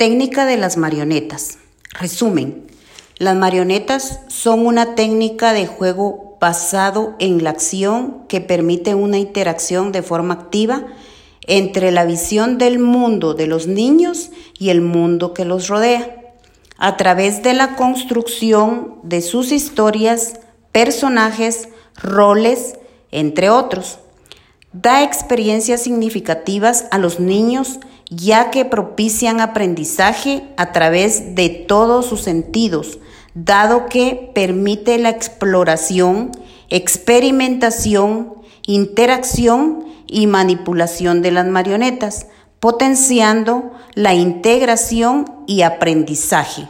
Técnica de las marionetas. Resumen. Las marionetas son una técnica de juego basado en la acción que permite una interacción de forma activa entre la visión del mundo de los niños y el mundo que los rodea, a través de la construcción de sus historias, personajes, roles, entre otros. Da experiencias significativas a los niños ya que propician aprendizaje a través de todos sus sentidos, dado que permite la exploración, experimentación, interacción y manipulación de las marionetas, potenciando la integración y aprendizaje.